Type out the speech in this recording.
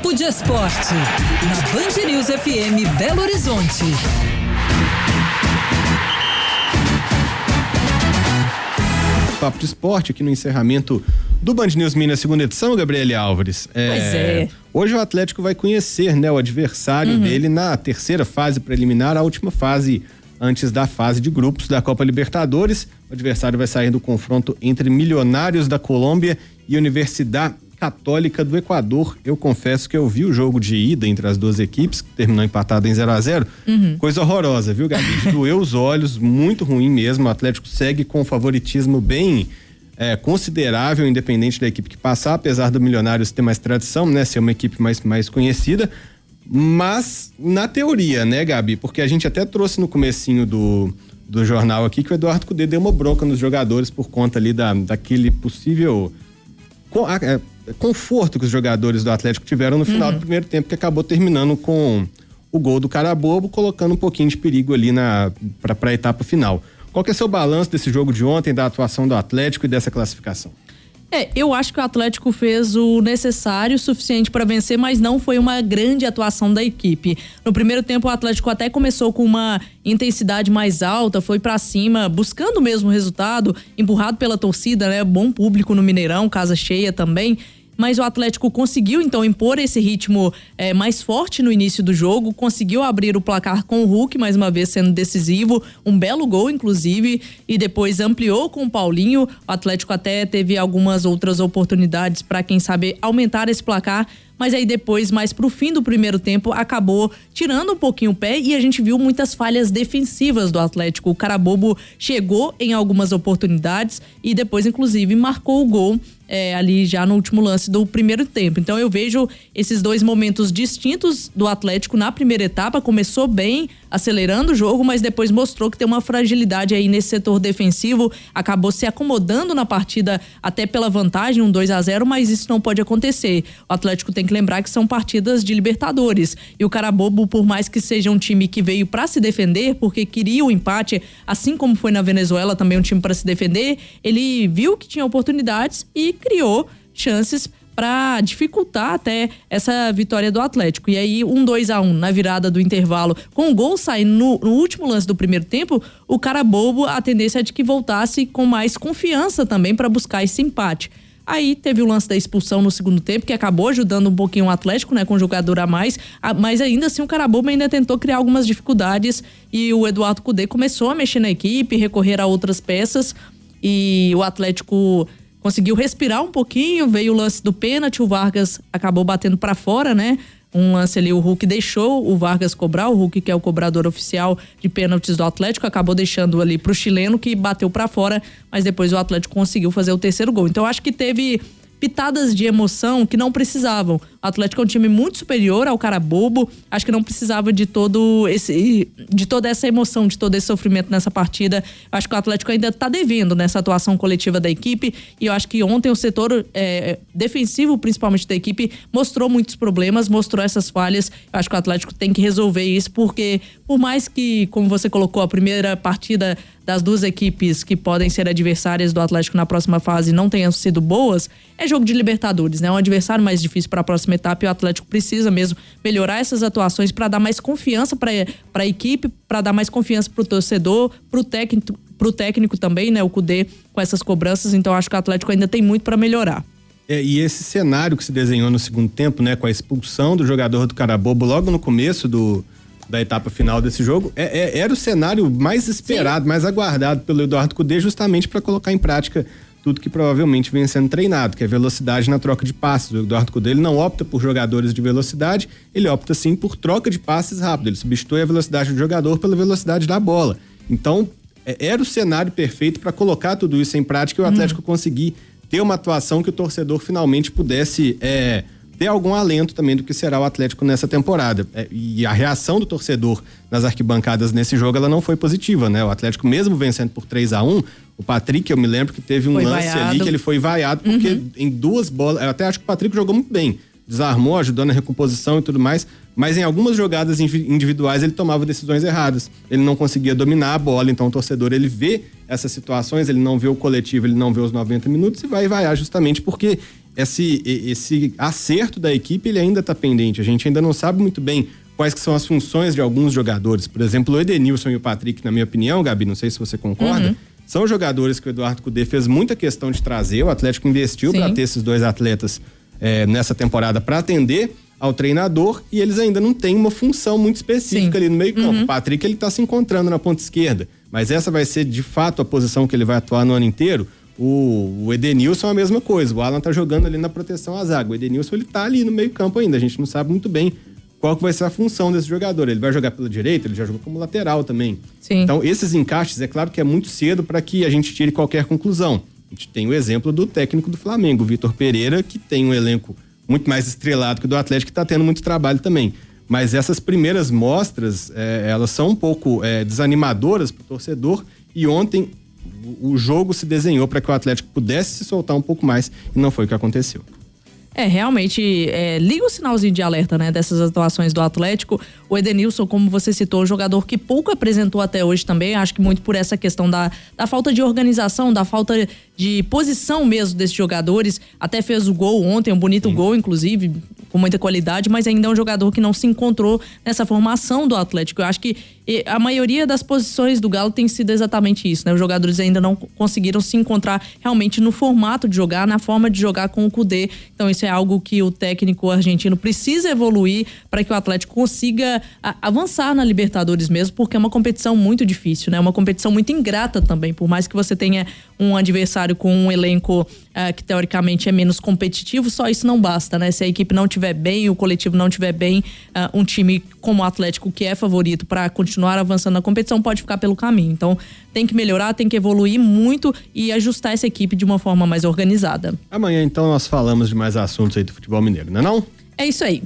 Papo de Esporte, na Band News FM Belo Horizonte. Papo de Esporte aqui no encerramento do Band News Minas, segunda edição, Gabriele Álvares. É, pois é. Hoje o Atlético vai conhecer né, o adversário uhum. dele na terceira fase preliminar, a última fase antes da fase de grupos da Copa Libertadores. O adversário vai sair do confronto entre Milionários da Colômbia e Universidade Católica do Equador. Eu confesso que eu vi o jogo de ida entre as duas equipes, que terminou empatado em 0 a 0 uhum. Coisa horrorosa, viu, Gabi? Doeu os olhos, muito ruim mesmo. O Atlético segue com um favoritismo bem é, considerável, independente da equipe que passar, apesar do Milionários ter mais tradição, né? Ser uma equipe mais, mais conhecida. Mas, na teoria, né, Gabi? Porque a gente até trouxe no comecinho do, do jornal aqui que o Eduardo Cudê deu uma bronca nos jogadores por conta ali da, daquele possível é, conforto que os jogadores do Atlético tiveram no final uhum. do primeiro tempo, que acabou terminando com o gol do Carabobo, colocando um pouquinho de perigo ali na para a etapa final. Qual que é seu balanço desse jogo de ontem, da atuação do Atlético e dessa classificação? É, eu acho que o Atlético fez o necessário, o suficiente para vencer, mas não foi uma grande atuação da equipe. No primeiro tempo, o Atlético até começou com uma intensidade mais alta, foi para cima, buscando o mesmo resultado, empurrado pela torcida, né? Bom público no Mineirão, casa cheia também mas o Atlético conseguiu então impor esse ritmo é, mais forte no início do jogo, conseguiu abrir o placar com o Hulk, mais uma vez sendo decisivo, um belo gol, inclusive, e depois ampliou com o Paulinho. O Atlético até teve algumas outras oportunidades para, quem sabe, aumentar esse placar mas aí depois, mais pro fim do primeiro tempo, acabou tirando um pouquinho o pé e a gente viu muitas falhas defensivas do Atlético. O Carabobo chegou em algumas oportunidades e depois, inclusive, marcou o gol é, ali já no último lance do primeiro tempo. Então eu vejo esses dois momentos distintos do Atlético na primeira etapa. Começou bem, acelerando o jogo, mas depois mostrou que tem uma fragilidade aí nesse setor defensivo. Acabou se acomodando na partida até pela vantagem, um 2 a 0 mas isso não pode acontecer. O Atlético tem que lembrar que são partidas de Libertadores. E o Carabobo, por mais que seja um time que veio para se defender, porque queria o empate, assim como foi na Venezuela também um time para se defender, ele viu que tinha oportunidades e criou chances para dificultar até essa vitória do Atlético. E aí, um 2 a 1 um, na virada do intervalo, com o gol saindo no, no, último lance do primeiro tempo, o cara bobo, a tendência é de que voltasse com mais confiança também para buscar esse empate. Aí teve o lance da expulsão no segundo tempo, que acabou ajudando um pouquinho o Atlético, né, com jogador a mais. Mas ainda assim o Carabobo ainda tentou criar algumas dificuldades e o Eduardo Cudê começou a mexer na equipe, recorrer a outras peças. E o Atlético conseguiu respirar um pouquinho, veio o lance do pênalti, o Vargas acabou batendo para fora, né? Um lance ali, o Hulk deixou o Vargas cobrar, o Hulk, que é o cobrador oficial de pênaltis do Atlético, acabou deixando ali pro chileno que bateu para fora, mas depois o Atlético conseguiu fazer o terceiro gol. Então acho que teve pitadas de emoção que não precisavam. O Atlético é um time muito superior ao cara bobo. Acho que não precisava de todo esse de toda essa emoção, de todo esse sofrimento nessa partida. Acho que o Atlético ainda está devendo nessa atuação coletiva da equipe e eu acho que ontem o setor é, defensivo, principalmente da equipe, mostrou muitos problemas, mostrou essas falhas. Eu acho que o Atlético tem que resolver isso porque por mais que, como você colocou, a primeira partida das duas equipes que podem ser adversárias do Atlético na próxima fase não tenham sido boas, é jogo de Libertadores, né? É um adversário mais difícil para a próxima etapa e o Atlético precisa mesmo melhorar essas atuações para dar mais confiança para a equipe, para dar mais confiança para o torcedor, para o técnico, pro técnico também, né? O Cudê com essas cobranças. Então acho que o Atlético ainda tem muito para melhorar. É, e esse cenário que se desenhou no segundo tempo, né, com a expulsão do jogador do Carabobo logo no começo do, da etapa final desse jogo, é, é, era o cenário mais esperado, Sim. mais aguardado pelo Eduardo Cudê, justamente para colocar em prática tudo que provavelmente vem sendo treinado, que é velocidade na troca de passes. O Eduardo Cudê ele não opta por jogadores de velocidade, ele opta sim por troca de passes rápido. Ele substitui a velocidade do jogador pela velocidade da bola. Então, é, era o cenário perfeito para colocar tudo isso em prática e o uhum. Atlético hum. conseguir ter uma atuação que o torcedor finalmente pudesse. É, ter algum alento também do que será o Atlético nessa temporada. É, e a reação do torcedor nas arquibancadas nesse jogo ela não foi positiva, né? O Atlético, mesmo vencendo por 3 a 1 o Patrick, eu me lembro que teve um foi lance vaiado. ali que ele foi vaiado, porque uhum. em duas bolas. Eu até acho que o Patrick jogou muito bem. Desarmou, ajudou na recomposição e tudo mais. Mas em algumas jogadas individuais ele tomava decisões erradas. Ele não conseguia dominar a bola, então o torcedor ele vê essas situações, ele não vê o coletivo, ele não vê os 90 minutos e vai vaiar justamente porque esse, esse acerto da equipe ele ainda está pendente. A gente ainda não sabe muito bem quais que são as funções de alguns jogadores. Por exemplo, o Edenilson e o Patrick, na minha opinião, Gabi, não sei se você concorda, uhum. são jogadores que o Eduardo Cudê fez muita questão de trazer. O Atlético investiu para ter esses dois atletas é, nessa temporada para atender ao treinador e eles ainda não têm uma função muito específica Sim. ali no meio campo. Uhum. O Patrick ele está se encontrando na ponta esquerda, mas essa vai ser de fato a posição que ele vai atuar no ano inteiro. O, o Edenilson é a mesma coisa. O Alan tá jogando ali na proteção à zaga. O Edenilson ele tá ali no meio campo ainda. A gente não sabe muito bem qual que vai ser a função desse jogador. Ele vai jogar pela direita, ele já jogou como lateral também. Sim. Então, esses encaixes, é claro que é muito cedo para que a gente tire qualquer conclusão. A gente tem o exemplo do técnico do Flamengo, Vitor Pereira, que tem um elenco muito mais estrelado que o do Atlético, que está tendo muito trabalho também. Mas essas primeiras mostras, é, elas são um pouco é, desanimadoras para o torcedor. E ontem o jogo se desenhou para que o Atlético pudesse se soltar um pouco mais e não foi o que aconteceu. É, realmente, é, liga o sinalzinho de alerta, né, dessas atuações do Atlético. O Edenilson, como você citou, jogador que pouco apresentou até hoje também, acho que muito por essa questão da, da falta de organização, da falta de posição mesmo desses jogadores. Até fez o gol ontem, um bonito Sim. gol, inclusive, com muita qualidade, mas ainda é um jogador que não se encontrou nessa formação do Atlético. Eu acho que a maioria das posições do Galo tem sido exatamente isso, né? Os jogadores ainda não conseguiram se encontrar realmente no formato de jogar, na forma de jogar com o Cudê. Então isso é algo que o técnico argentino precisa evoluir para que o Atlético consiga avançar na Libertadores mesmo, porque é uma competição muito difícil, né? Uma competição muito ingrata também, por mais que você tenha um adversário com um elenco uh, que teoricamente é menos competitivo, só isso não basta, né? Se a equipe não tiver bem, o coletivo não tiver bem, uh, um time como o Atlético, que é favorito para continuar avançando na competição, pode ficar pelo caminho. Então, tem que melhorar, tem que evoluir muito e ajustar essa equipe de uma forma mais organizada. Amanhã, então, nós falamos de mais assuntos aí do futebol mineiro, não é não? É isso aí.